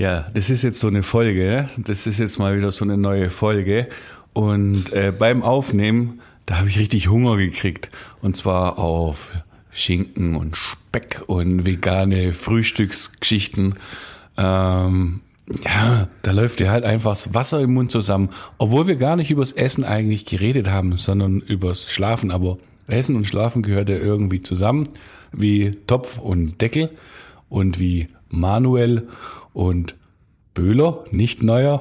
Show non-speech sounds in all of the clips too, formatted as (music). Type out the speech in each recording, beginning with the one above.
Ja, das ist jetzt so eine Folge. Das ist jetzt mal wieder so eine neue Folge. Und äh, beim Aufnehmen, da habe ich richtig Hunger gekriegt. Und zwar auf Schinken und Speck und vegane Frühstücksgeschichten. Ähm, ja, da läuft dir halt einfach das Wasser im Mund zusammen. Obwohl wir gar nicht übers Essen eigentlich geredet haben, sondern übers Schlafen. Aber Essen und Schlafen gehört ja irgendwie zusammen. Wie Topf und Deckel und wie Manuel und Böhler, nicht Neuer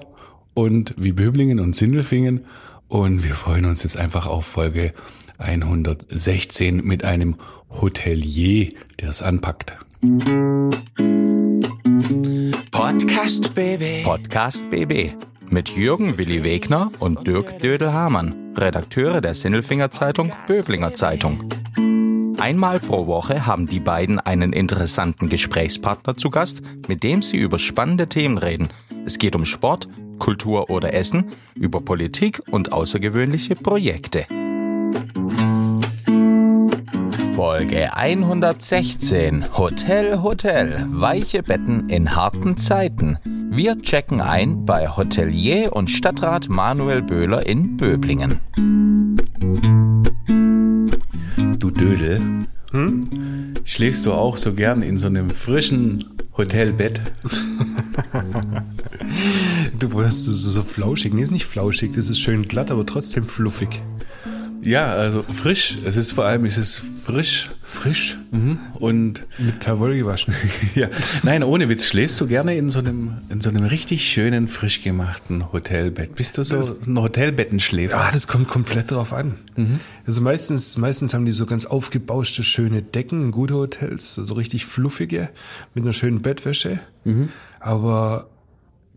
und wie Böblingen und Sindelfingen. Und wir freuen uns jetzt einfach auf Folge 116 mit einem Hotelier, der es anpackt. Podcast BB. Podcast BB mit Jürgen Willi Wegner und Dirk Dödel-Hamann, Redakteure der Sinnelfinger Zeitung Böblinger Zeitung. Einmal pro Woche haben die beiden einen interessanten Gesprächspartner zu Gast, mit dem sie über spannende Themen reden. Es geht um Sport, Kultur oder Essen, über Politik und außergewöhnliche Projekte. Folge 116 Hotel Hotel Weiche Betten in harten Zeiten. Wir checken ein bei Hotelier und Stadtrat Manuel Böhler in Böblingen. Dödel, hm? schläfst du auch so gern in so einem frischen Hotelbett? (laughs) du wirst so, so flauschig. Nee, ist nicht flauschig, das ist schön glatt, aber trotzdem fluffig. Ja, also frisch. Es ist vor allem, es ist frisch. Frisch? Mhm. Und mit Perwoll gewaschen. (laughs) ja. Nein, ohne Witz. Schläfst du gerne in so einem, in so einem richtig schönen, frisch gemachten Hotelbett? Bist du so das, ein Hotelbettenschläfer? Ja, das kommt komplett drauf an. Mhm. Also meistens, meistens haben die so ganz aufgebauschte, schöne Decken in gute Hotels, so richtig fluffige, mit einer schönen Bettwäsche. Mhm. Aber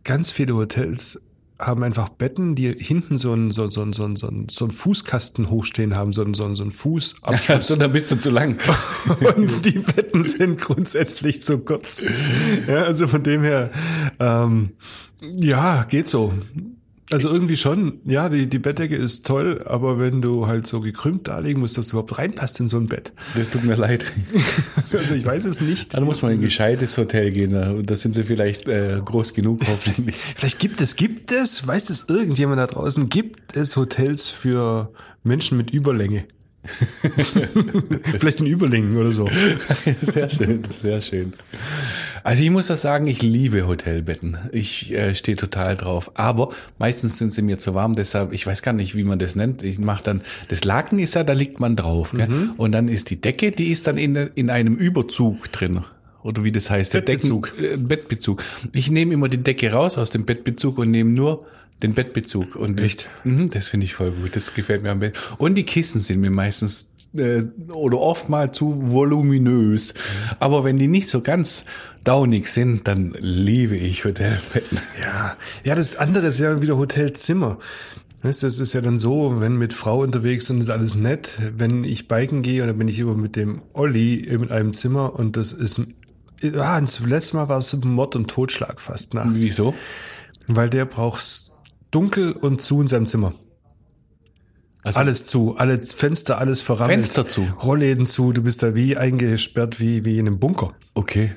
ganz viele Hotels haben einfach Betten, die hinten so einen so, so, so, so, so einen Fußkasten hochstehen haben, so, so, so einen Fußabschluss. (laughs) so, da bist du zu lang. (laughs) Und die Betten sind grundsätzlich zu kurz. Ja, also von dem her, ähm, ja, geht so. Also irgendwie schon, ja, die, die Bettdecke ist toll, aber wenn du halt so gekrümmt da liegen musst, dass du überhaupt reinpasst in so ein Bett. Das tut mir leid. (laughs) also ich weiß es nicht. Dann muss man in ein gescheites Hotel gehen. Da sind sie vielleicht äh, groß genug, hoffentlich. (laughs) vielleicht gibt es, gibt es, weiß das irgendjemand da draußen, gibt es Hotels für Menschen mit Überlänge? (laughs) Vielleicht in Überlingen oder so. (laughs) Sehr schön, sehr schön. Also ich muss das sagen, ich liebe Hotelbetten. Ich äh, stehe total drauf. Aber meistens sind sie mir zu warm, deshalb, ich weiß gar nicht, wie man das nennt. Ich mache dann, das Laken ist ja, da liegt man drauf. Mhm. Und dann ist die Decke, die ist dann in, in einem Überzug drin oder wie das heißt, Bettbezug. der Decken, äh, Bettbezug. Ich nehme immer die Decke raus aus dem Bettbezug und nehme nur den Bettbezug. Und Echt? Mh, das finde ich voll gut. Das gefällt mir am besten. Und die Kissen sind mir meistens äh, oder oft mal zu voluminös. Aber wenn die nicht so ganz daunig sind, dann liebe ich Hotelbetten. Ja, ja, das andere ist ja wieder Hotelzimmer. Weißt, das ist ja dann so, wenn mit Frau unterwegs und ist alles nett. Wenn ich biken gehe oder bin ich immer mit dem Olli in einem Zimmer und das ist, ja, das letzte Mal war es Mord und Totschlag fast nachts. Wieso? Weil der braucht dunkel und zu in seinem Zimmer. Also alles zu, alle Fenster, alles verrammelt. Fenster zu. Rollläden zu, du bist da wie eingesperrt wie, wie in einem Bunker. Okay.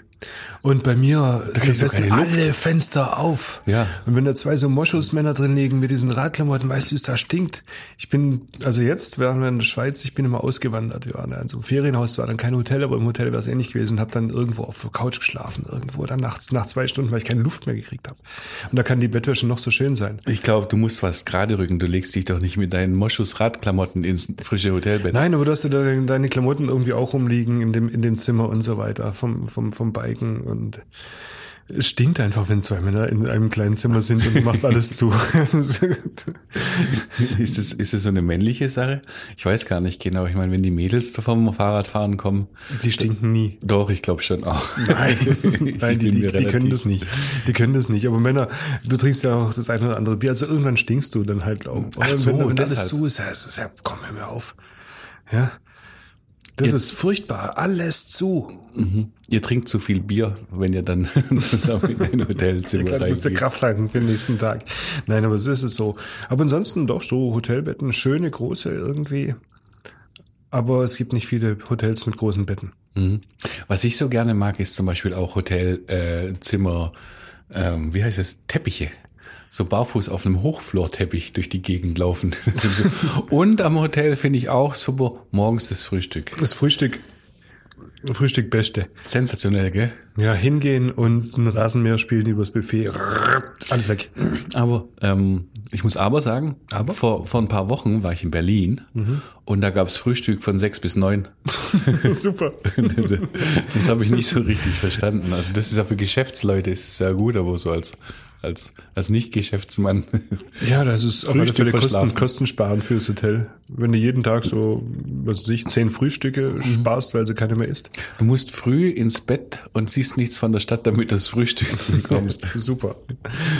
Und bei mir sind alle Fenster auf. Ja. Und wenn da zwei so Moschusmänner drin liegen mit diesen Radklamotten, weißt du, es da stinkt. Ich bin, also jetzt waren wir in der Schweiz, ich bin immer ausgewandert. Wir waren in so einem Ferienhaus, war dann kein Hotel, aber im Hotel wäre es ähnlich gewesen. Hab dann irgendwo auf der Couch geschlafen, irgendwo dann nachts, nach zwei Stunden, weil ich keine Luft mehr gekriegt habe. Und da kann die Bettwäsche noch so schön sein. Ich glaube, du musst was gerade rücken. Du legst dich doch nicht mit deinen Moschus-Radklamotten ins frische Hotelbett. Nein, aber du hast ja deine Klamotten irgendwie auch rumliegen in dem, in dem Zimmer und so weiter, vom, vom, vom Biken und es stinkt einfach, wenn zwei Männer in einem kleinen Zimmer sind und du machst alles zu. (laughs) ist das, ist das so eine männliche Sache? Ich weiß gar nicht genau. Ich meine, wenn die Mädels vom Fahrradfahren kommen. Die stinken nie. Doch, ich glaube schon auch. Nein, (laughs) Nein die, die, die können das nicht. Die können das nicht. Aber Männer, du trinkst ja auch das eine oder andere Bier. Also irgendwann stinkst du dann halt auch. Ach so, wenn, wenn alles zu ist, ist, ist ja, komm, hör mir auf. Ja. Das Jetzt. ist furchtbar. Alles zu. Mhm. Ihr trinkt zu viel Bier, wenn ihr dann (laughs) zusammen in ein Hotelzimmer reingeht. musst du Kraft halten für den nächsten Tag. Nein, aber so ist es so. Aber ansonsten doch so Hotelbetten, schöne, große irgendwie. Aber es gibt nicht viele Hotels mit großen Betten. Mhm. Was ich so gerne mag, ist zum Beispiel auch Hotelzimmer ähm, wie heißt es, Teppiche. So barfuß auf einem Hochflorteppich durch die Gegend laufen. (laughs) Und am Hotel finde ich auch super morgens das Frühstück. Das Frühstück, Frühstück Beste. Sensationell, gell? Ja, hingehen und ein Rasenmäher spielen übers Buffet. Alles weg. Aber ähm, ich muss aber sagen, Aber? Vor, vor ein paar Wochen war ich in Berlin und da gab's Frühstück von sechs bis neun. (laughs) Super. (laughs) Das habe ich nicht so richtig verstanden. Also das ist ja für Geschäftsleute ist es ja gut, aber so als als als Nicht-Geschäftsmann. Ja, das ist auf alle Frühstück Fälle Kosten. Kostensparen fürs Hotel. Wenn du jeden Tag so, was weiß ich, zehn Frühstücke sparst, weil sie keine mehr isst. Du musst früh ins Bett und siehst nichts von der Stadt, damit du das Frühstück (laughs) bekommst. Super.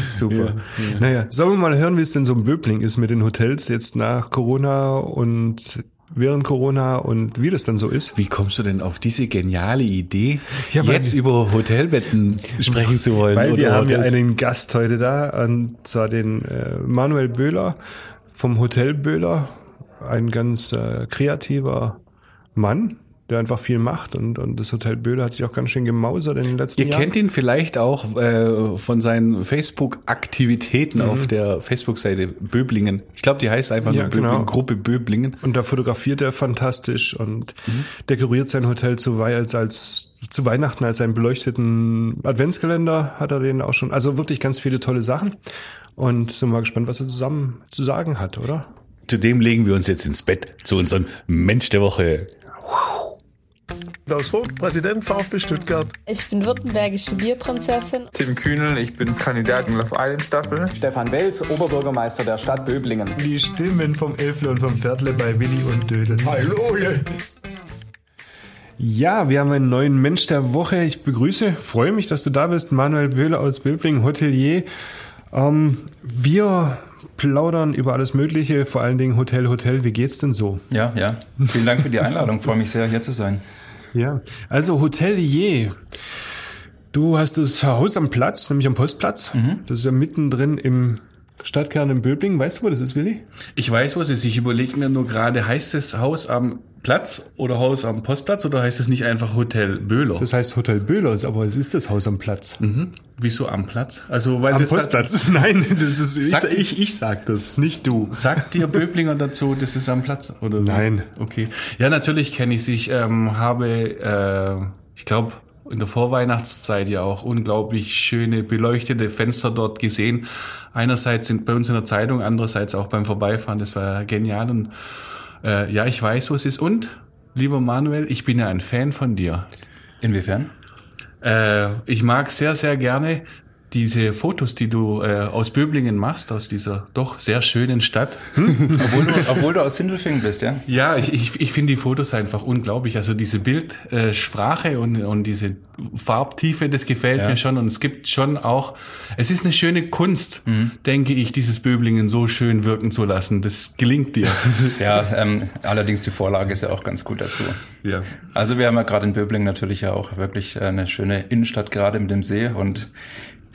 Super. Naja, sollen wir mal hören, wie es denn so im Böbling ist mit den Hotels jetzt nach Corona und während Corona und wie das dann so ist? Wie kommst du denn auf diese geniale Idee, Ja, jetzt über Hotelbetten (laughs) sprechen zu wollen? Weil wir haben ja einen Gast heute da, und zwar den äh, Manuel Böhler vom Hotel Böhler, ein ganz äh, kreativer Mann, der einfach viel macht und, und das Hotel Böhler hat sich auch ganz schön gemausert in den letzten Ihr Jahren. kennt ihn vielleicht auch äh, von seinen Facebook-Aktivitäten Mhm. auf der Facebook-Seite Böblingen. Ich glaube, die heißt einfach Ja, nur Böblingen, genau. Gruppe Böblingen. Und da fotografiert er fantastisch und dekoriert sein Hotel zu, als, als, zu Weihnachten als einen beleuchteten Adventskalender hat er den auch schon. Also wirklich ganz viele tolle Sachen. Und sind mal gespannt, was er zusammen zu sagen hat, oder? Zudem legen wir uns jetzt ins Bett zu unserem Mensch der Woche. Klaus Vogt, Präsident VfB Stuttgart. Ich bin württembergische Bierprinzessin. Tim Kühnel, ich bin Kandidat in Love Island Staffel. Stefan Welz, Oberbürgermeister der Stadt Böblingen. Die Stimmen vom Elfle und vom Viertle bei Willi und Dödel. Hallo! Ja, wir haben einen neuen Mensch der Woche. Ich begrüße, freue mich, dass du da bist, Manuel Böhler aus Böbling, Hotelier. Ähm, wir plaudern über alles Mögliche, vor allen Dingen Hotel, Hotel. Wie geht's denn so? Ja, ja. Vielen Dank für die Einladung. Freue mich sehr, hier zu sein. Ja, also Hotelier. Du hast das Haus am Platz, nämlich am Postplatz. Das ist ja mittendrin im Stadtkern in Böbling. Weißt du, wo das ist, Willi? Ich weiß, was es ist. Ich überlege mir nur gerade, heißt es Haus am Platz oder Haus am Postplatz oder heißt es nicht einfach Hotel Böhler? Das heißt Hotel Böhlers, aber es ist das Haus am Platz. Wieso am Platz? Also, weil Am das Postplatz? (laughs) Nein, das ist ich, Sag- ich, ich sag das, nicht du. Sagt dir Böblinger dazu, das ist am Platz? Oder? Nein. Okay. Ja, natürlich kenne ich Ich ähm, habe, äh, ich glaube, in der Vorweihnachtszeit ja auch unglaublich schöne beleuchtete Fenster dort gesehen. Einerseits sind bei uns in der Zeitung, andererseits auch beim Vorbeifahren. Das war genial. Und äh, ja, ich weiß, wo es ist. Und, lieber Manuel, ich bin ja ein Fan von dir. Inwiefern? Äh, ich mag sehr, sehr gerne diese Fotos, die du äh, aus Böblingen machst, aus dieser doch sehr schönen Stadt. Obwohl du, obwohl du aus Sindelfingen bist, ja? Ja, ich, ich, ich finde die Fotos einfach unglaublich. Also diese Bildsprache äh, Sprache und, und diese Farbtiefe, das gefällt Ja. mir schon. Und es gibt schon auch, es ist eine schöne Kunst, denke ich, dieses Böblingen so schön wirken zu lassen. Das gelingt dir. (laughs) Ja, ähm, allerdings die Vorlage ist ja auch ganz gut dazu. ja. Also wir haben ja gerade in Böblingen natürlich ja auch wirklich eine schöne Innenstadt gerade mit dem See und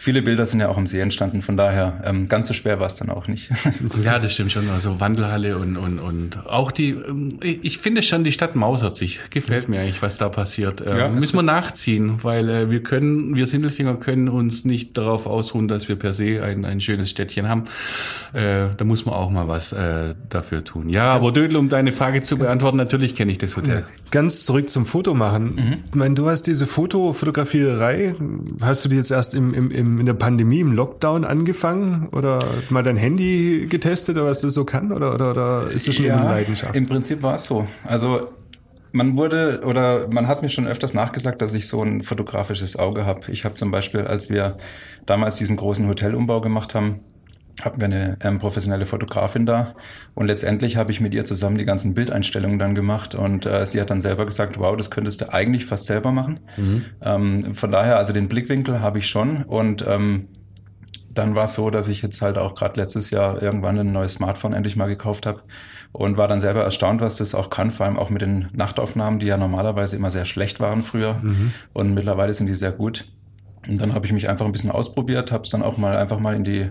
viele Bilder sind ja auch am See entstanden. Von daher ähm, ganz so schwer war es dann auch nicht. (laughs) Ja, das stimmt schon. Also Wandelhalle und, und, und auch die, ähm, ich finde schon, die Stadt mausert sich. Gefällt mir eigentlich, was da passiert. Äh, Ja, müssen wir nachziehen, weil äh, wir können, wir Sindelfinger können uns nicht darauf ausruhen, dass wir per se ein, ein schönes Städtchen haben. Äh, da muss man auch mal was äh, dafür tun. Ja, aber Dödel, um deine Frage zu beantworten, natürlich kenne ich das Hotel. Ganz zurück zum Fotomachen. Ich meine, du hast diese Fotofotografierei, hast du die jetzt erst im, im, im, in der Pandemie, im Lockdown angefangen oder mal dein Handy getestet, oder was das so kann? Oder, oder, oder ist das schon immer eine Leidenschaft? Im Prinzip war es so. Also man wurde oder man hat mir schon öfters nachgesagt, dass ich so ein fotografisches Auge habe. Ich habe zum Beispiel, als wir damals diesen großen Hotelumbau gemacht haben, hatten wir eine ähm, professionelle Fotografin da. Und letztendlich habe ich mit ihr zusammen die ganzen Bildeinstellungen dann gemacht. Und äh, sie hat dann selber gesagt, wow, das könntest du eigentlich fast selber machen. Ähm, von daher, also den Blickwinkel habe ich schon. Und ähm, dann war es so, dass ich jetzt halt auch gerade letztes Jahr irgendwann ein neues Smartphone endlich mal gekauft habe und war dann selber erstaunt, was das auch kann, vor allem auch mit den Nachtaufnahmen, die ja normalerweise immer sehr schlecht waren früher. Und mittlerweile sind die sehr gut. Und dann habe ich mich einfach ein bisschen ausprobiert, habe es dann auch mal einfach mal in die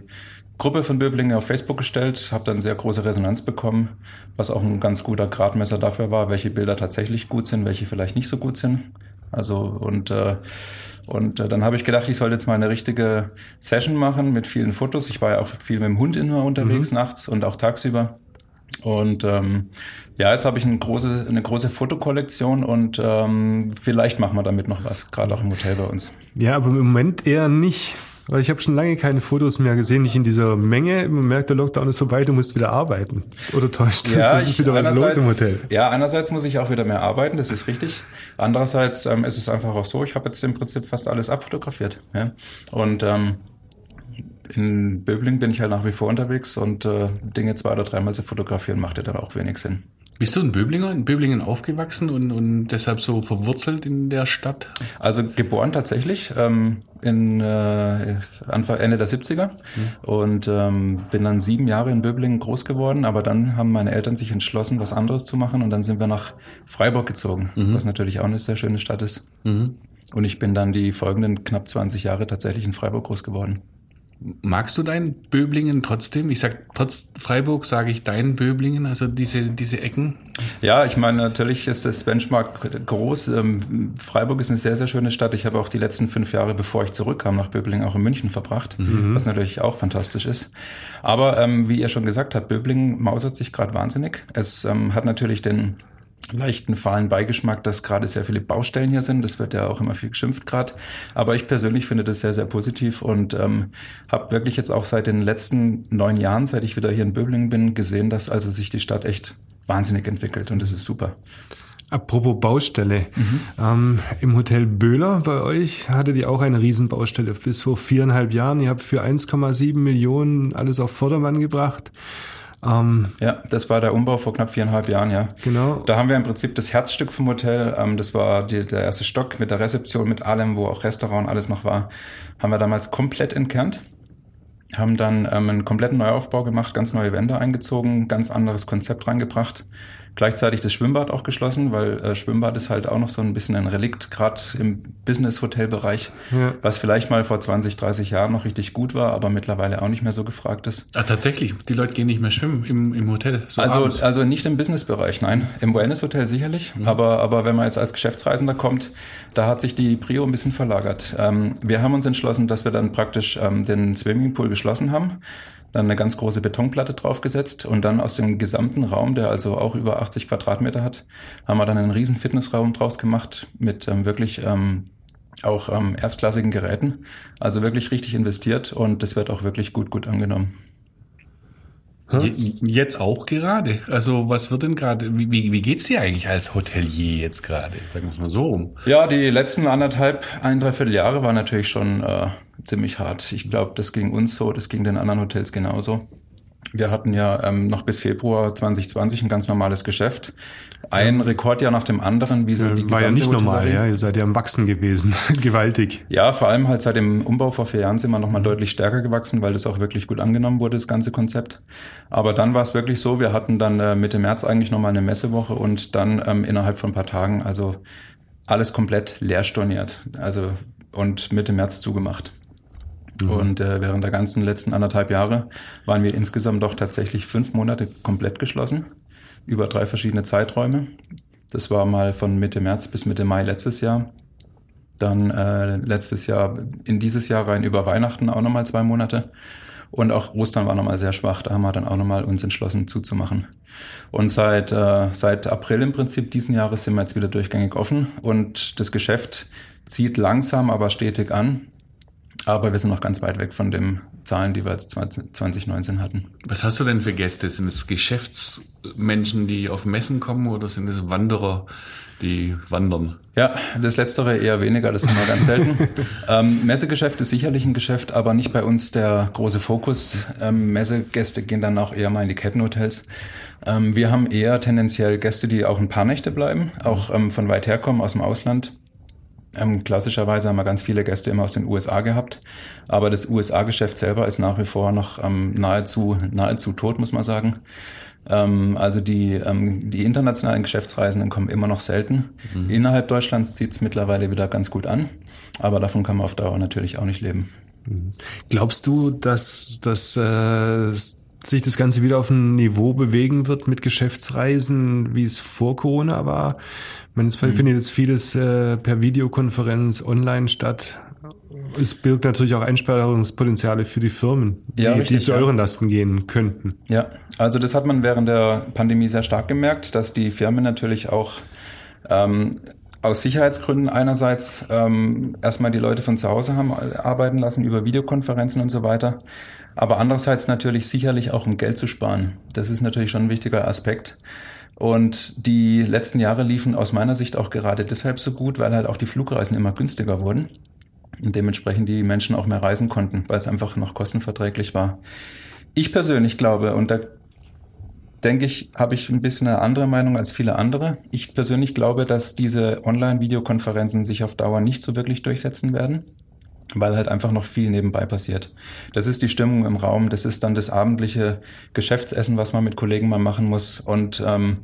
Gruppe von Böblingen auf Facebook gestellt, habe dann sehr große Resonanz bekommen, was auch ein ganz guter Gradmesser dafür war, welche Bilder tatsächlich gut sind, welche vielleicht nicht so gut sind. Also und äh, Und äh, dann habe ich gedacht, ich sollte jetzt mal eine richtige Session machen mit vielen Fotos. Ich war ja auch viel mit dem Hund immer unterwegs nachts und auch tagsüber. Und ähm, ja, jetzt habe ich eine große, eine große Fotokollektion und ähm, vielleicht machen wir damit noch was, gerade auch im Hotel bei uns. Ja, aber im Moment eher nicht. Weil ich habe schon lange keine Fotos mehr gesehen, nicht in dieser Menge. Man merkt, der Lockdown ist vorbei, du musst wieder arbeiten. Oder täuscht das? das ist wieder was los im Hotel. Ja, einerseits muss ich auch wieder mehr arbeiten, das ist richtig. Andererseits ähm, ist es einfach auch so, ich habe jetzt im Prinzip fast alles abfotografiert. Ja? Und ähm, in Böbling bin ich halt nach wie vor unterwegs und äh, Dinge zwei oder dreimal zu fotografieren macht ja dann auch wenig Sinn. Bist du ein Böblinger, in Böblingen aufgewachsen und, und deshalb so verwurzelt in der Stadt? Also geboren tatsächlich ähm, in äh, Anfang Ende der 70er und ähm, bin dann sieben Jahre in Böblingen groß geworden, aber dann haben meine Eltern sich entschlossen, was anderes zu machen und dann sind wir nach Freiburg gezogen, was natürlich auch eine sehr schöne Stadt ist. Und ich bin dann die folgenden knapp 20 Jahre tatsächlich in Freiburg groß geworden. Magst du dein Böblingen trotzdem? Ich sag trotz Freiburg sage ich dein Böblingen, also diese diese Ecken. Ja, ich meine, natürlich ist das Benchmark groß. Ähm, Freiburg ist eine sehr, sehr schöne Stadt. Ich habe auch die letzten fünf Jahre, bevor ich zurückkam nach Böblingen, auch in München verbracht, was natürlich auch fantastisch ist. Aber ähm, wie ihr schon gesagt habt, Böblingen mausert sich gerade wahnsinnig. Es ähm, hat natürlich den leichten fahlen Beigeschmack, dass gerade sehr viele Baustellen hier sind. Das wird ja auch immer viel geschimpft gerade. Aber ich persönlich finde das sehr, sehr positiv und ähm, habe wirklich jetzt auch seit den letzten neun Jahren, seit ich wieder hier in Böblingen bin, gesehen, dass also sich die Stadt echt wahnsinnig entwickelt und das ist super. Apropos Baustelle. Mhm. Ähm, Im Hotel Böhler bei euch hattet ihr auch eine Riesenbaustelle bis vor viereinhalb Jahren. Ihr habt für 1,7 Millionen alles auf Vordermann gebracht. Ähm, Ja, das war der Umbau vor knapp viereinhalb Jahren, ja. Genau. Da haben wir im Prinzip das Herzstück vom Hotel, ähm, das war die, der erste Stock mit der Rezeption, mit allem, wo auch Restaurant und alles noch war, haben wir damals komplett entkernt. Haben dann ähm, einen kompletten Neuaufbau gemacht, ganz neue Wände eingezogen, ganz anderes Konzept reingebracht. Gleichzeitig das Schwimmbad auch geschlossen, weil äh, Schwimmbad ist halt auch noch so ein bisschen ein Relikt, gerade im Business-Hotel-Bereich, Ja. was vielleicht mal vor 20, 30 Jahren noch richtig gut war, aber mittlerweile auch nicht mehr so gefragt ist. Ah, tatsächlich, die Leute gehen nicht mehr schwimmen im, im Hotel. So Also, abends. also nicht im Businessbereich, nein. Im Wellness-Hotel sicherlich. Aber, aber wenn man jetzt als Geschäftsreisender kommt, da hat sich die Prio ein bisschen verlagert. Ähm, wir haben uns entschlossen, dass wir dann praktisch ähm, den Swimmingpool geschlossen haben, dann eine ganz große Betonplatte draufgesetzt und dann aus dem gesamten Raum, der also auch über 80 Quadratmeter hat, haben wir dann einen riesen Fitnessraum draus gemacht mit ähm, wirklich ähm, auch ähm, erstklassigen Geräten. Also wirklich richtig investiert und das wird auch wirklich gut, gut angenommen. Je, jetzt auch gerade. Also was wird denn gerade, wie, wie, wie geht's dir eigentlich als Hotelier jetzt gerade? Sagen wir es mal so rum. Ja, die letzten anderthalb, ein, dreiviertel Jahre waren natürlich schon äh, ziemlich hart. Ich glaube, das ging uns so, das ging den anderen Hotels genauso. Wir hatten ja ähm, noch bis Februar 2020 ein ganz normales Geschäft. Ein Rekordjahr nach dem anderen, wie so die war ja nicht normal, ja. Ihr seid ja am Wachsen gewesen. (laughs) Gewaltig. Ja, vor allem halt seit dem Umbau vor vier Jahren sind wir nochmal deutlich stärker gewachsen, weil das auch wirklich gut angenommen wurde, das ganze Konzept. Aber dann war es wirklich so, wir hatten dann äh, Mitte März eigentlich nochmal eine Messewoche und dann ähm, innerhalb von ein paar Tagen, also alles komplett leer storniert. Also und Mitte März zugemacht. Und äh, während der ganzen letzten anderthalb Jahre waren wir insgesamt doch tatsächlich fünf Monate komplett geschlossen, über drei verschiedene Zeiträume. Das war mal von Mitte März bis Mitte Mai letztes Jahr. Dann äh, letztes Jahr, in dieses Jahr rein über Weihnachten auch nochmal zwei Monate. Und auch Ostern war nochmal sehr schwach. Da haben wir dann auch nochmal uns entschlossen zuzumachen. Und seit, äh, seit April im Prinzip diesen Jahres sind wir jetzt wieder durchgängig offen. Und das Geschäft zieht langsam, aber stetig an. Aber wir sind noch ganz weit weg von den Zahlen, die wir jetzt 20, 2019 hatten. Was hast du denn für Gäste? Sind es Geschäftsmenschen, die auf Messen kommen oder sind es Wanderer, die wandern? Ja, das Letztere eher weniger, das sind wir ganz selten. (laughs) ähm, Messegeschäft ist sicherlich ein Geschäft, aber nicht bei uns der große Fokus. Ähm, Messegäste gehen dann auch eher mal in die Kettenhotels. Ähm, wir haben eher tendenziell Gäste, die auch ein paar Nächte bleiben, auch ähm, von weit herkommen, aus dem Ausland. Ähm, klassischerweise haben wir ganz viele Gäste immer aus den USA gehabt, aber das USA-Geschäft selber ist nach wie vor noch ähm, nahezu, nahezu tot, muss man sagen. Ähm, also die, ähm, die internationalen Geschäftsreisenden kommen immer noch selten. Innerhalb Deutschlands zieht es mittlerweile wieder ganz gut an, aber davon kann man auf Dauer natürlich auch nicht leben. Glaubst du, dass, dass äh, sich das Ganze wieder auf ein Niveau bewegen wird mit Geschäftsreisen, wie es vor Corona war. Man mhm. findet jetzt vieles äh, per Videokonferenz online statt. Es birgt natürlich auch Einsparungspotenziale für die Firmen, die, Ja, richtig, die zu ja. euren Lasten gehen könnten. Ja, also das hat man während der Pandemie sehr stark gemerkt, dass die Firmen natürlich auch ähm, aus Sicherheitsgründen einerseits ähm, erstmal die Leute von zu Hause haben arbeiten lassen über Videokonferenzen und so weiter, aber andererseits natürlich sicherlich auch um Geld zu sparen. Das ist natürlich schon ein wichtiger Aspekt. Und die letzten Jahre liefen aus meiner Sicht auch gerade deshalb so gut, weil halt auch die Flugreisen immer günstiger wurden und dementsprechend die Menschen auch mehr reisen konnten, weil es einfach noch kostenverträglich war. Ich persönlich glaube, und da denke ich, habe ich ein bisschen eine andere Meinung als viele andere. Ich persönlich glaube, dass diese Online-Videokonferenzen sich auf Dauer nicht so wirklich durchsetzen werden, weil halt einfach noch viel nebenbei passiert. Das ist die Stimmung im Raum, das ist dann das abendliche Geschäftsessen, was man mit Kollegen mal machen muss und ähm,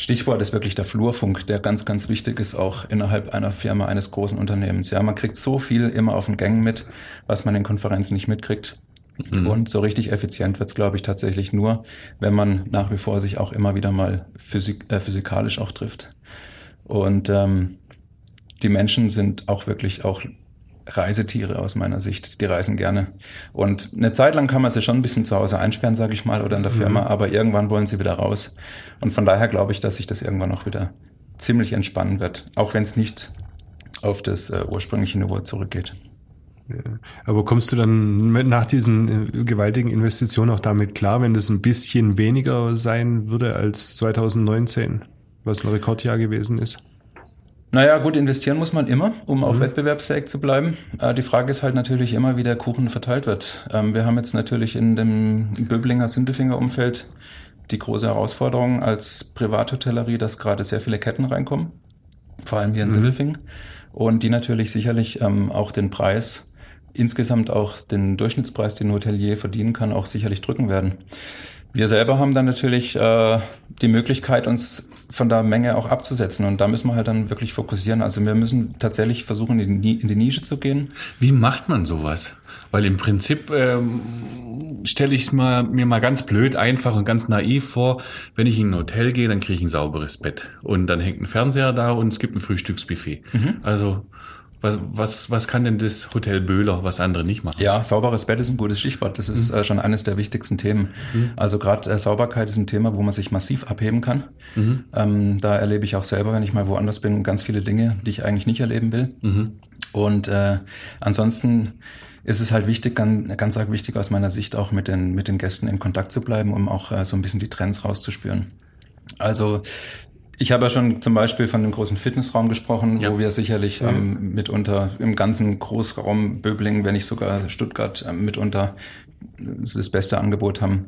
Stichwort ist wirklich der Flurfunk, der ganz, ganz wichtig ist auch innerhalb einer Firma, eines großen Unternehmens. Ja, man kriegt so viel immer auf den Gängen mit, was man in Konferenzen nicht mitkriegt. Und so richtig effizient wird's, glaube ich, tatsächlich nur, wenn man nach wie vor sich auch immer wieder mal physik äh, physikalisch auch trifft. Und ähm, die Menschen sind auch wirklich auch Reisetiere aus meiner Sicht. Die reisen gerne. Und eine Zeit lang kann man sie schon ein bisschen zu Hause einsperren, sage ich mal, oder in der Firma, aber irgendwann wollen sie wieder raus. Und von daher glaube ich, dass sich das irgendwann auch wieder ziemlich entspannen wird, auch wenn es nicht auf das äh, ursprüngliche Niveau zurückgeht. Aber kommst du dann mit- nach diesen äh, gewaltigen Investitionen auch damit klar, wenn das ein bisschen weniger sein würde als 2019, was ein Rekordjahr gewesen ist? Naja, gut, investieren muss man immer, um auch wettbewerbsfähig zu bleiben. Äh, die Frage ist halt natürlich immer, wie der Kuchen verteilt wird. Ähm, wir haben jetzt natürlich in dem Böblinger Sindelfinger Umfeld die große Herausforderung als Privathotellerie, dass gerade sehr viele Ketten reinkommen, vor allem hier in Sindelfingen, und die natürlich sicherlich ähm, auch den Preis, insgesamt auch den Durchschnittspreis, den ein Hotelier verdienen kann, auch sicherlich drücken werden. Wir selber haben dann natürlich äh, die Möglichkeit, uns von der Menge auch abzusetzen. Und da müssen wir halt dann wirklich fokussieren. Also wir müssen tatsächlich versuchen, in die, in die Nische zu gehen. Wie macht man sowas? Weil im Prinzip ähm, stelle ich es mir mal ganz blöd, einfach und ganz naiv vor, wenn ich in ein Hotel gehe, dann kriege ich ein sauberes Bett. Und dann hängt ein Fernseher da und es gibt ein Frühstücksbuffet. Also was, was, was kann denn das Hotel Böhler, was andere nicht machen? Ja, sauberes Bett ist ein gutes Stichwort. Das ist äh, schon eines der wichtigsten Themen. Also gerade äh, Sauberkeit ist ein Thema, wo man sich massiv abheben kann. Ähm, da erlebe ich auch selber, wenn ich mal woanders bin, ganz viele Dinge, die ich eigentlich nicht erleben will. Und äh, ansonsten ist es halt wichtig, ganz, ganz arg wichtig aus meiner Sicht auch mit den, mit den Gästen in Kontakt zu bleiben, um auch äh, so ein bisschen die Trends rauszuspüren. Also ich habe ja schon zum Beispiel von dem großen Fitnessraum gesprochen, Ja. wo wir sicherlich ähm, mitunter im ganzen Großraum Böblingen, wenn nicht sogar Stuttgart, ähm, mitunter das beste Angebot haben.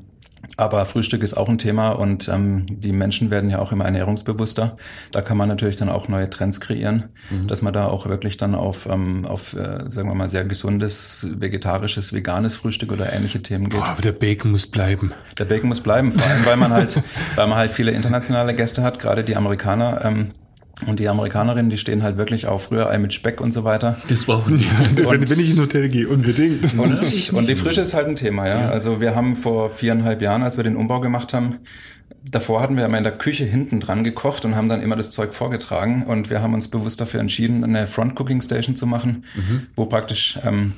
Aber Frühstück ist auch ein Thema und ähm, die Menschen werden ja auch immer ernährungsbewusster. Da kann man natürlich dann auch neue Trends kreieren, dass man da auch wirklich dann auf, ähm, auf äh, sagen wir mal, sehr gesundes, vegetarisches, veganes Frühstück oder ähnliche Themen geht. Boah, aber der Bacon muss bleiben. Der Bacon muss bleiben, vor allem weil man halt, (laughs) weil man halt viele internationale Gäste hat, gerade die Amerikaner. Ähm, und die Amerikanerinnen, die stehen halt wirklich auf Rührei mit Speck und so weiter. Das brauchen die. (laughs) wenn, wenn ich in ein Hotel gehe, unbedingt. (laughs) Und, und die Frische ist halt ein Thema, ja. Also wir haben vor viereinhalb Jahren, als wir den Umbau gemacht haben, davor hatten wir immer in der Küche hinten dran gekocht und haben dann immer das Zeug vorgetragen. Und wir haben uns bewusst dafür entschieden, eine Front Cooking Station zu machen, wo praktisch ähm,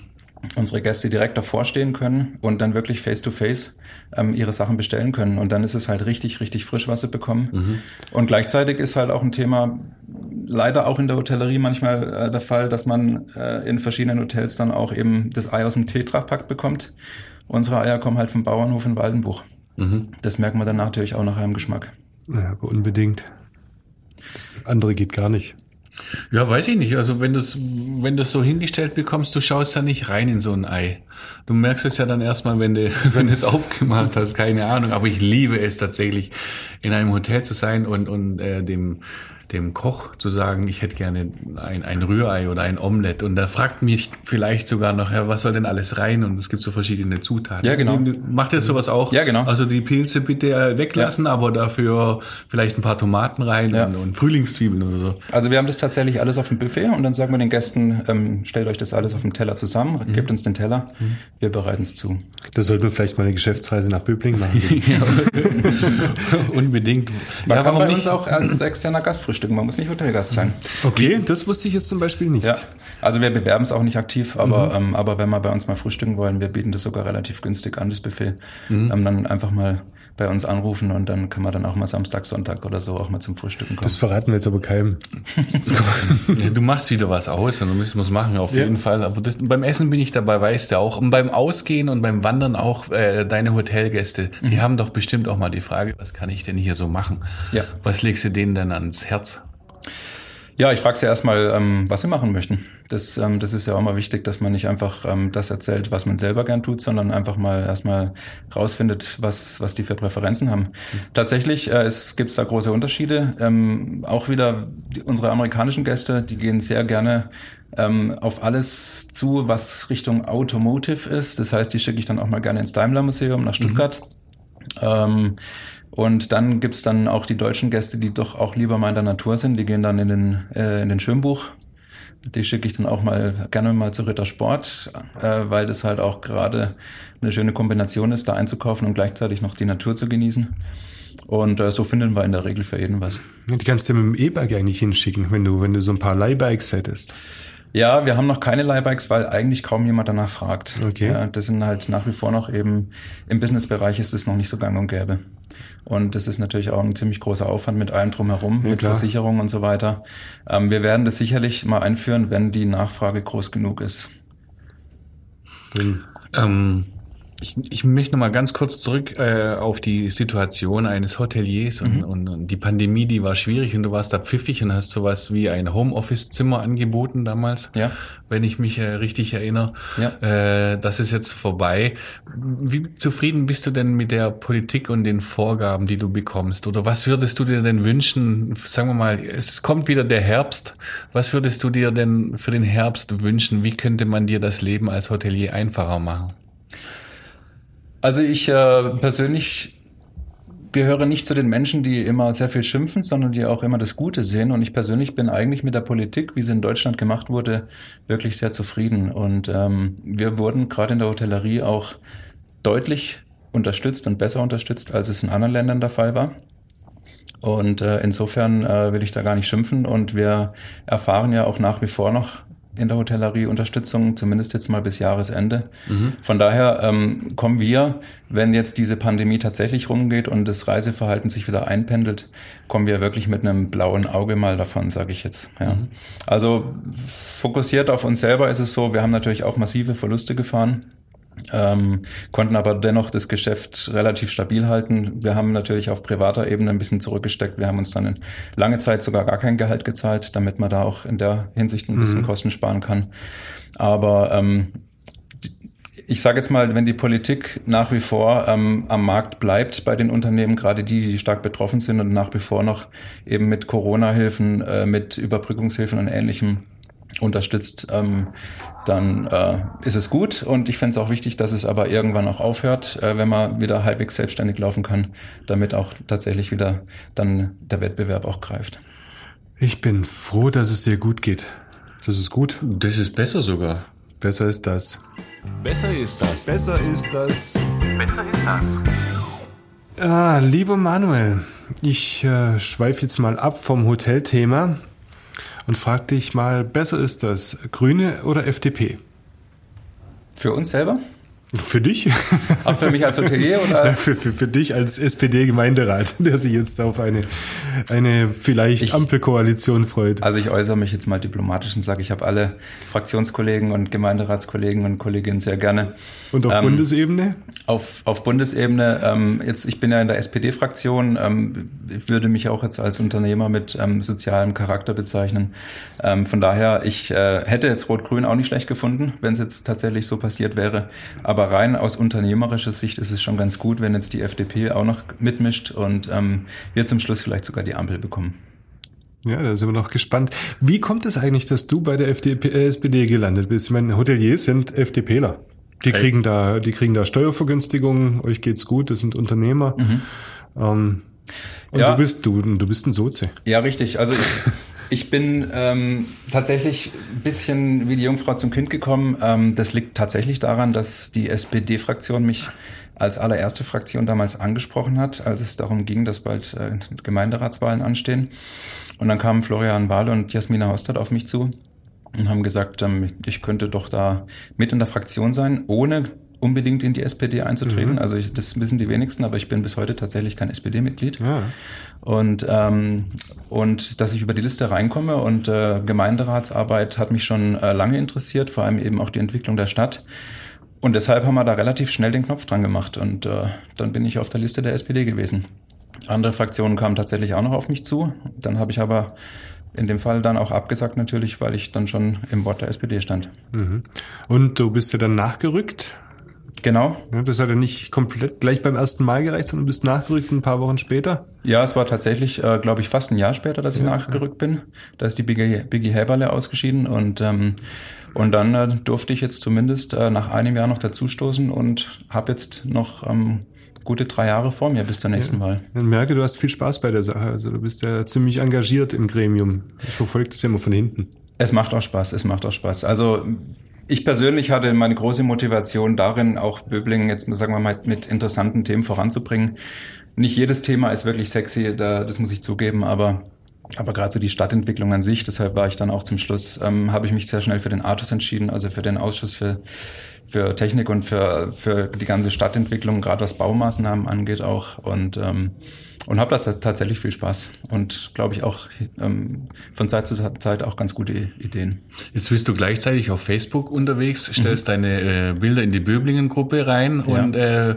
unsere Gäste direkt davor stehen können und dann wirklich face to face ähm, ihre Sachen bestellen können. Und dann ist es halt richtig, richtig frisch, was sie bekommen. Und gleichzeitig ist halt auch ein Thema, leider auch in der Hotellerie manchmal äh, der Fall, dass man äh, in verschiedenen Hotels dann auch eben das Ei aus dem Tetrapack bekommt. Unsere Eier kommen halt vom Bauernhof in Waldenbuch. Das merkt man dann natürlich auch nach einem Geschmack. Ja, aber unbedingt. Das andere geht gar nicht. Ja, weiß ich nicht. Also wenn du es wenn du's so hingestellt bekommst, du schaust da nicht rein in so ein Ei. Du merkst es ja dann erstmal, wenn du (laughs) wenn es aufgemacht hast, keine Ahnung. Aber ich liebe es tatsächlich, in einem Hotel zu sein und und äh, dem dem Koch zu sagen, ich hätte gerne ein, ein Rührei oder ein Omelett. Und da fragt mich vielleicht sogar noch, ja, was soll denn alles rein? Und es gibt so verschiedene Zutaten. Ja, genau. Macht ihr sowas auch? Ja, genau. Also die Pilze bitte weglassen, aber dafür vielleicht ein paar Tomaten rein Ja. und, und Frühlingszwiebeln oder so. Also wir haben das tatsächlich alles auf dem Buffet und dann sagen wir den Gästen, ähm, stellt euch das alles auf dem Teller zusammen, gebt uns den Teller, wir bereiten es zu. Da sollten wir vielleicht mal eine Geschäftsreise nach Böbling machen. (laughs) (laughs) Unbedingt. Man ja, kann warum bei nicht? uns auch als externer Gast frühstücken, man muss nicht Hotelgast sein. Okay, das wusste ich jetzt zum Beispiel nicht. Ja, also wir bewerben es auch nicht aktiv, aber, ähm, aber wenn wir bei uns mal frühstücken wollen, wir bieten das sogar relativ günstig an, das Buffet, ähm, dann einfach mal bei uns anrufen und dann kann man dann auch mal Samstag, Sonntag oder so auch mal zum Frühstücken kommen. Das verraten wir jetzt aber keinem. (laughs) Ja, du machst wieder was aus und du müssen wir es machen, auf Ja. jeden Fall. Aber das, beim Essen bin ich dabei, weißt du auch. Und beim Ausgehen und beim Wandern auch, äh, deine Hotelgäste, die haben doch bestimmt auch mal die Frage, was kann ich denn hier so machen? Ja. Was legst du denen denn ans Herz? Ja, ich frage sie erstmal, ähm, was sie machen möchten. Das, ähm, das ist ja auch mal wichtig, dass man nicht einfach ähm, das erzählt, was man selber gern tut, sondern einfach mal erstmal rausfindet, was, was die für Präferenzen haben. Tatsächlich äh, es gibt da große Unterschiede. Ähm, auch wieder die, unsere amerikanischen Gäste, die gehen sehr gerne ähm, auf alles zu, was Richtung Automotive ist. Das heißt, die schicke ich dann auch mal gerne ins Daimler Museum nach Stuttgart. Ähm, und dann gibt's dann auch die deutschen Gäste, die doch auch lieber mal in der Natur sind. Die gehen dann in den, äh, in den Schwimmbuch. Die schicke ich dann auch mal gerne mal zu Rittersport, äh, weil das halt auch gerade eine schöne Kombination ist, da einzukaufen und gleichzeitig noch die Natur zu genießen. Und äh, so finden wir in der Regel für jeden was. Die kannst du mit dem E-Bike eigentlich hinschicken, wenn du, wenn du so ein paar Leihbikes hättest. Ja, wir haben noch keine Leihbikes, weil eigentlich kaum jemand danach fragt. Okay. Ja, das sind halt nach wie vor noch eben, im Businessbereich ist es noch nicht so gang und gäbe. Und das ist natürlich auch ein ziemlich großer Aufwand mit allem drumherum, mit klar. Versicherungen und so weiter. Ähm, wir werden das sicherlich mal einführen, wenn die Nachfrage groß genug ist. Ähm, ich, ich möchte noch mal ganz kurz zurück äh, auf die Situation eines Hoteliers und, und, und die Pandemie, die war schwierig und du warst da pfiffig und hast sowas wie ein Homeoffice-Zimmer angeboten damals, Ja. wenn ich mich äh, richtig erinnere. Ja. Äh, das ist jetzt vorbei. Wie zufrieden bist du denn mit der Politik und den Vorgaben, die du bekommst? Oder was würdest du dir denn wünschen? Sagen wir mal, es kommt wieder der Herbst. Was würdest du dir denn für den Herbst wünschen? Wie könnte man dir das Leben als Hotelier einfacher machen? Also ich äh, persönlich gehöre nicht zu den Menschen, die immer sehr viel schimpfen, sondern die auch immer das Gute sehen. Und ich persönlich bin eigentlich mit der Politik, wie sie in Deutschland gemacht wurde, wirklich sehr zufrieden. Und ähm, wir wurden gerade in der Hotellerie auch deutlich unterstützt und besser unterstützt, als es in anderen Ländern der Fall war. Und äh, insofern äh, will ich da gar nicht schimpfen. Und wir erfahren ja auch nach wie vor noch in der Hotellerie Unterstützung, zumindest jetzt mal bis Jahresende. Von daher ähm, kommen wir, wenn jetzt diese Pandemie tatsächlich rumgeht und das Reiseverhalten sich wieder einpendelt, kommen wir wirklich mit einem blauen Auge mal davon, sage ich jetzt. Ja. Also fokussiert auf uns selber ist es so, wir haben natürlich auch massive Verluste gefahren. Ähm, konnten aber dennoch das Geschäft relativ stabil halten. Wir haben natürlich auf privater Ebene ein bisschen zurückgesteckt. Wir haben uns dann in lange Zeit sogar gar kein Gehalt gezahlt, damit man da auch in der Hinsicht ein bisschen Kosten sparen kann. Aber ähm, ich sage jetzt mal, wenn die Politik nach wie vor ähm, am Markt bleibt bei den Unternehmen, gerade die, die stark betroffen sind und nach wie vor noch eben mit Corona-Hilfen, äh, mit Überbrückungshilfen und Ähnlichem unterstützt, ähm, dann äh, ist es gut. Und ich fände es auch wichtig, dass es aber irgendwann auch aufhört, äh, wenn man wieder halbwegs selbstständig laufen kann, damit auch tatsächlich wieder dann der Wettbewerb auch greift. Ich bin froh, dass es dir gut geht. Das ist gut. Das ist besser sogar. Besser ist das. Besser ist das. Besser ist das. Besser ist das. Ah, lieber Manuel, ich äh, schweife jetzt mal ab vom Hotelthema und frag dich mal, besser ist das Grüne oder FDP? Für uns selber? Für dich? Auch für mich als Hotelier oder? für, für, für dich als SPD-Gemeinderat, (laughs) der sich jetzt auf eine, eine vielleicht Ich- Ampelkoalition freut. Also ich äußere mich jetzt mal diplomatisch und sage, ich habe alle Fraktionskollegen und Gemeinderatskollegen und Kolleginnen sehr gerne. Und auf ähm, Bundesebene? Auf, auf Bundesebene, ähm, jetzt, ich bin ja in der SPD-Fraktion, ähm, ich würde mich auch jetzt als Unternehmer mit ähm, sozialem Charakter bezeichnen. Ähm, von daher, ich äh, hätte jetzt Rot-Grün auch nicht schlecht gefunden, wenn es jetzt tatsächlich so passiert wäre. Aber rein aus unternehmerischer Sicht ist es schon ganz gut, wenn jetzt die FDP auch noch mitmischt und ähm, wir zum Schluss vielleicht sogar die Ampel bekommen. Ja, da sind wir noch gespannt. Wie kommt es eigentlich, dass du bei der FDP, äh, SPD gelandet bist? Ich meine, Hoteliers sind FDPler. Die kriegen da, die kriegen da Steuervergünstigungen, euch geht's gut, das sind Unternehmer. Ähm, und Ja. du bist du, du bist ein Sozi. Ja, richtig. Also ich, (laughs) ich bin ähm, tatsächlich ein bisschen wie die Jungfrau zum Kind gekommen. Ähm, das liegt tatsächlich daran, dass die SPD-Fraktion mich als allererste Fraktion damals angesprochen hat, als es darum ging, dass bald äh, Gemeinderatswahlen anstehen. Und dann kamen Florian Wahl und Jasmina Hostert auf mich zu und haben gesagt, ähm, ich könnte doch da mit in der Fraktion sein, ohne unbedingt in die SPD einzutreten. Also ich, das wissen die wenigsten, aber ich bin bis heute tatsächlich kein SPD-Mitglied. Ja. Und, ähm, und dass ich über die Liste reinkomme und äh, Gemeinderatsarbeit hat mich schon äh, lange interessiert, vor allem eben auch die Entwicklung der Stadt. Und deshalb haben wir da relativ schnell den Knopf dran gemacht und äh, dann bin ich auf der Liste der SPD gewesen. Andere Fraktionen kamen tatsächlich auch noch auf mich zu. Dann habe ich aber in dem Fall dann auch abgesagt natürlich, weil ich dann schon im Board der SPD stand. Und du bist ja dann nachgerückt. Genau. Ja, das hat ja nicht komplett gleich beim ersten Mal gereicht, sondern du bist nachgerückt ein paar Wochen später. Ja, es war tatsächlich, äh, glaube ich, fast ein Jahr später, dass ich nachgerückt bin. Da ist die Biggie, Biggie Häberle ausgeschieden und ähm, und dann äh, durfte ich jetzt zumindest äh, nach einem Jahr noch dazustoßen und habe jetzt noch ähm, gute drei Jahre vor mir bis zur nächsten Wahl. Ich merke, du hast viel Spaß bei der Sache. Also du bist ja ziemlich engagiert im Gremium. Ich verfolge das ja immer von hinten. Es macht auch Spaß, es macht auch Spaß. Also ich persönlich hatte meine große Motivation darin, auch Böblingen jetzt, sagen wir mal, mit interessanten Themen voranzubringen. Nicht jedes Thema ist wirklich sexy, da, das muss ich zugeben, aber aber gerade so die Stadtentwicklung an sich, deshalb war ich dann auch zum Schluss, ähm, habe ich mich sehr schnell für den Artus entschieden, also für den Ausschuss für, für Technik und für, für die ganze Stadtentwicklung, gerade was Baumaßnahmen angeht auch. Und, ähm, und habe da tatsächlich viel Spaß und glaube ich auch ähm, von Zeit zu Zeit auch ganz gute Ideen. Jetzt bist du gleichzeitig auf Facebook unterwegs, stellst deine äh, Bilder in die Böblingen-Gruppe rein Ja. und äh,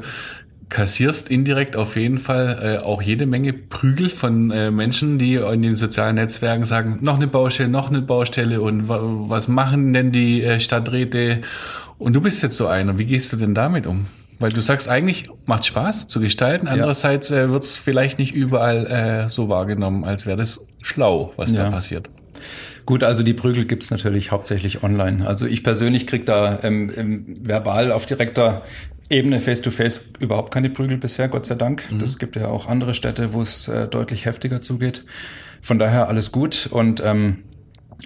kassierst indirekt auf jeden Fall äh, auch jede Menge Prügel von äh, Menschen, die in den sozialen Netzwerken sagen, noch eine Baustelle, noch eine Baustelle und wa was machen denn die äh, Stadträte? Und du bist jetzt so einer. Wie gehst du denn damit um? Weil du sagst, eigentlich macht Spaß zu gestalten. Andererseits äh, wird es vielleicht nicht überall äh, so wahrgenommen, als wäre das schlau, was da Ja. passiert. Gut, also die Prügel gibt's natürlich hauptsächlich online. Also ich persönlich krieg da ähm, ähm, verbal auf direkter Ebene face-to-face überhaupt keine Prügel bisher, Gott sei Dank. Das gibt ja auch andere Städte, wo es äh, deutlich heftiger zugeht. Von daher alles gut und ähm,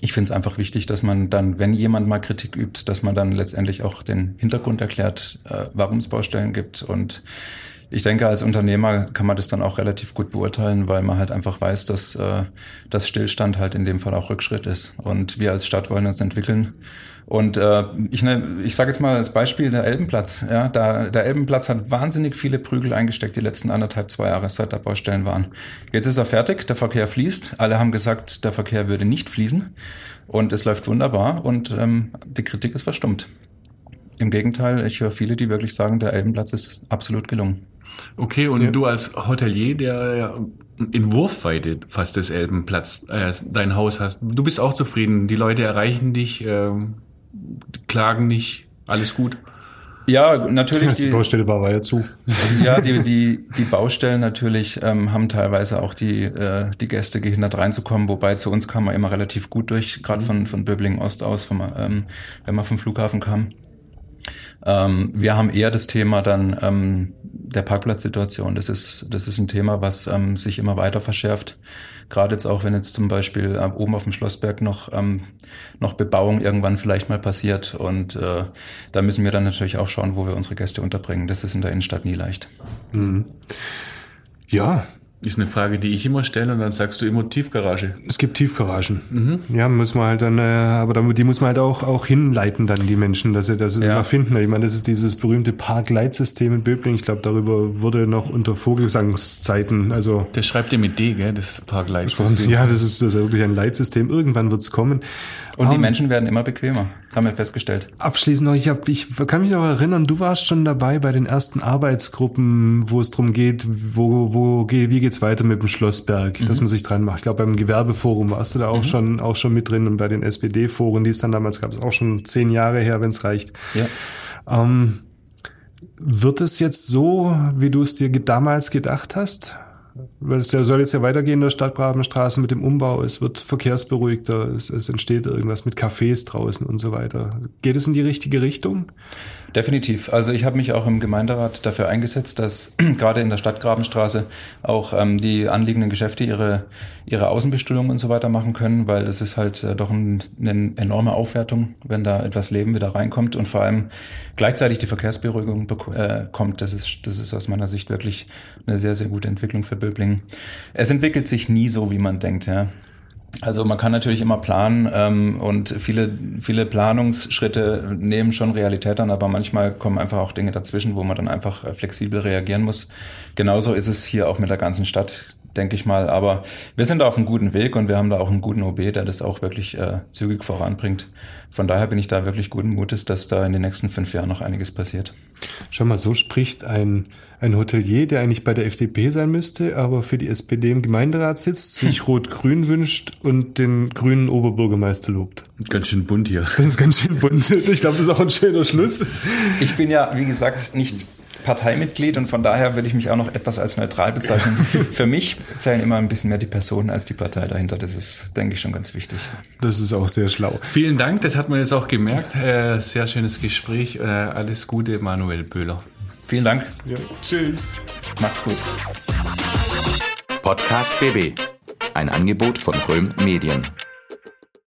ich finde es einfach wichtig, dass man dann, wenn jemand mal Kritik übt, dass man dann letztendlich auch den Hintergrund erklärt, äh, warum es Baustellen gibt. Und ich denke, als Unternehmer kann man das dann auch relativ gut beurteilen, weil man halt einfach weiß, dass äh, das Stillstand halt in dem Fall auch Rückschritt ist. Und wir als Stadt wollen uns entwickeln. Und äh, ich, ne, ich sage jetzt mal als Beispiel der Elbenplatz. Ja, da, der Elbenplatz hat wahnsinnig viele Prügel eingesteckt die letzten anderthalb, zwei Jahre, seit da Baustellen waren. Jetzt ist er fertig, der Verkehr fließt. Alle haben gesagt, der Verkehr würde nicht fließen. Und es läuft wunderbar und ähm, die Kritik ist verstummt. Im Gegenteil, ich höre viele, die wirklich sagen, der Elbenplatz ist absolut gelungen. Okay, und du als Hotelier, der ja in Wurfweite fast des Elbenplatz äh, dein Haus hast, du bist auch zufrieden. Die Leute erreichen dich, ähm, klagen nicht, alles gut. Ja, natürlich. (laughs) Die Baustelle war, war ja zu. (laughs) ja, die, die, die Baustellen natürlich ähm, haben teilweise auch die, äh, die Gäste gehindert reinzukommen, wobei zu uns kam man immer relativ gut durch, gerade von, von Böblingen Ost aus, vom, ähm, wenn man vom Flughafen kam. Ähm, wir haben eher das Thema dann ähm, der Parkplatzsituation. Das ist, das ist ein Thema, was ähm, sich immer weiter verschärft. Gerade jetzt auch, wenn jetzt zum Beispiel äh, oben auf dem Schlossberg noch, ähm, noch Bebauung irgendwann vielleicht mal passiert. Und äh, da müssen wir dann natürlich auch schauen, wo wir unsere Gäste unterbringen. Das ist in der Innenstadt nie leicht. Ja, Ist eine Frage, die ich immer stelle und dann sagst du immer Tiefgarage. es gibt Tiefgaragen. Ja, muss man halt dann, äh, aber die muss man halt auch, auch hinleiten dann, die Menschen, dass sie, das Ja. finden. Ich meine, das ist dieses berühmte Parkleitsystem in Böbling. Ich glaube, darüber wurde noch unter Vogelsangszeiten, also Das schreibt ihr mit D, gell, das Parklight. ja, das ist, das ist wirklich ein Leitsystem. Irgendwann wird's kommen. Und die Ähm, Menschen werden immer bequemer, haben wir festgestellt. Abschließend noch, ich, hab, ich kann mich noch erinnern, du warst schon dabei bei den ersten Arbeitsgruppen, wo es darum geht, wo, wo, wie geht's weiter mit dem Schlossberg, dass man sich dran macht. Ich glaube, beim Gewerbeforum warst du da auch schon, auch schon mit drin und bei den SPD-Foren, die es dann damals gab, ist auch schon zehn Jahre her, wenn es reicht. Ja. Ähm, wird es jetzt so, wie du es dir damals gedacht hast? Weil es soll jetzt ja weitergehen in der Stadtgrabenstraße mit dem Umbau. Es wird verkehrsberuhigter, es, es entsteht irgendwas mit Cafés draußen und so weiter. Geht es in die richtige Richtung? Definitiv. Also ich habe mich auch im Gemeinderat dafür eingesetzt, dass (clears throat) gerade in der Stadtgrabenstraße auch ähm, die anliegenden Geschäfte ihre, ihre Außenbestuhlung und so weiter machen können, weil das ist halt äh, doch ein, eine enorme Aufwertung, wenn da etwas Leben wieder reinkommt und vor allem gleichzeitig die Verkehrsberuhigung äh, kommt. Das ist, das ist aus meiner Sicht wirklich eine sehr, sehr gute Entwicklung für Böblingen. Es entwickelt sich nie so, wie man denkt, ja. Also man kann natürlich immer planen ähm, und viele, viele Planungsschritte nehmen schon Realität an, aber manchmal kommen einfach auch Dinge dazwischen, wo man dann einfach äh, flexibel reagieren muss. Genauso ist es hier auch mit der ganzen Stadt, denke ich mal. Aber wir sind da auf einem guten Weg und wir haben da auch einen guten OB, der das auch wirklich äh, zügig voranbringt. Von daher bin ich da wirklich guten Mutes, dass da in den nächsten fünf Jahren noch einiges passiert. Schau mal, so spricht ein ein Hotelier, der eigentlich bei der FDP sein müsste, aber für die SPD im Gemeinderat sitzt, sich (laughs) Rot-Grün wünscht und den grünen Oberbürgermeister lobt. Ganz schön bunt hier. Das ist ganz schön bunt. Ich glaube, das ist auch ein schöner Schluss. Ich bin ja, wie gesagt, nicht Parteimitglied und von daher würde ich mich auch noch etwas als neutral bezeichnen. (laughs) Für mich zählen immer ein bisschen mehr die Personen als die Partei dahinter. Das ist, denke ich, schon ganz wichtig. Das ist auch sehr schlau. Vielen Dank, das hat man jetzt auch gemerkt. Äh, sehr schönes Gespräch. Äh, alles Gute, Manuel Böhler. Vielen Dank. Ja, tschüss. Macht's gut. Podcast BB. Ein Angebot von Röhm Medien.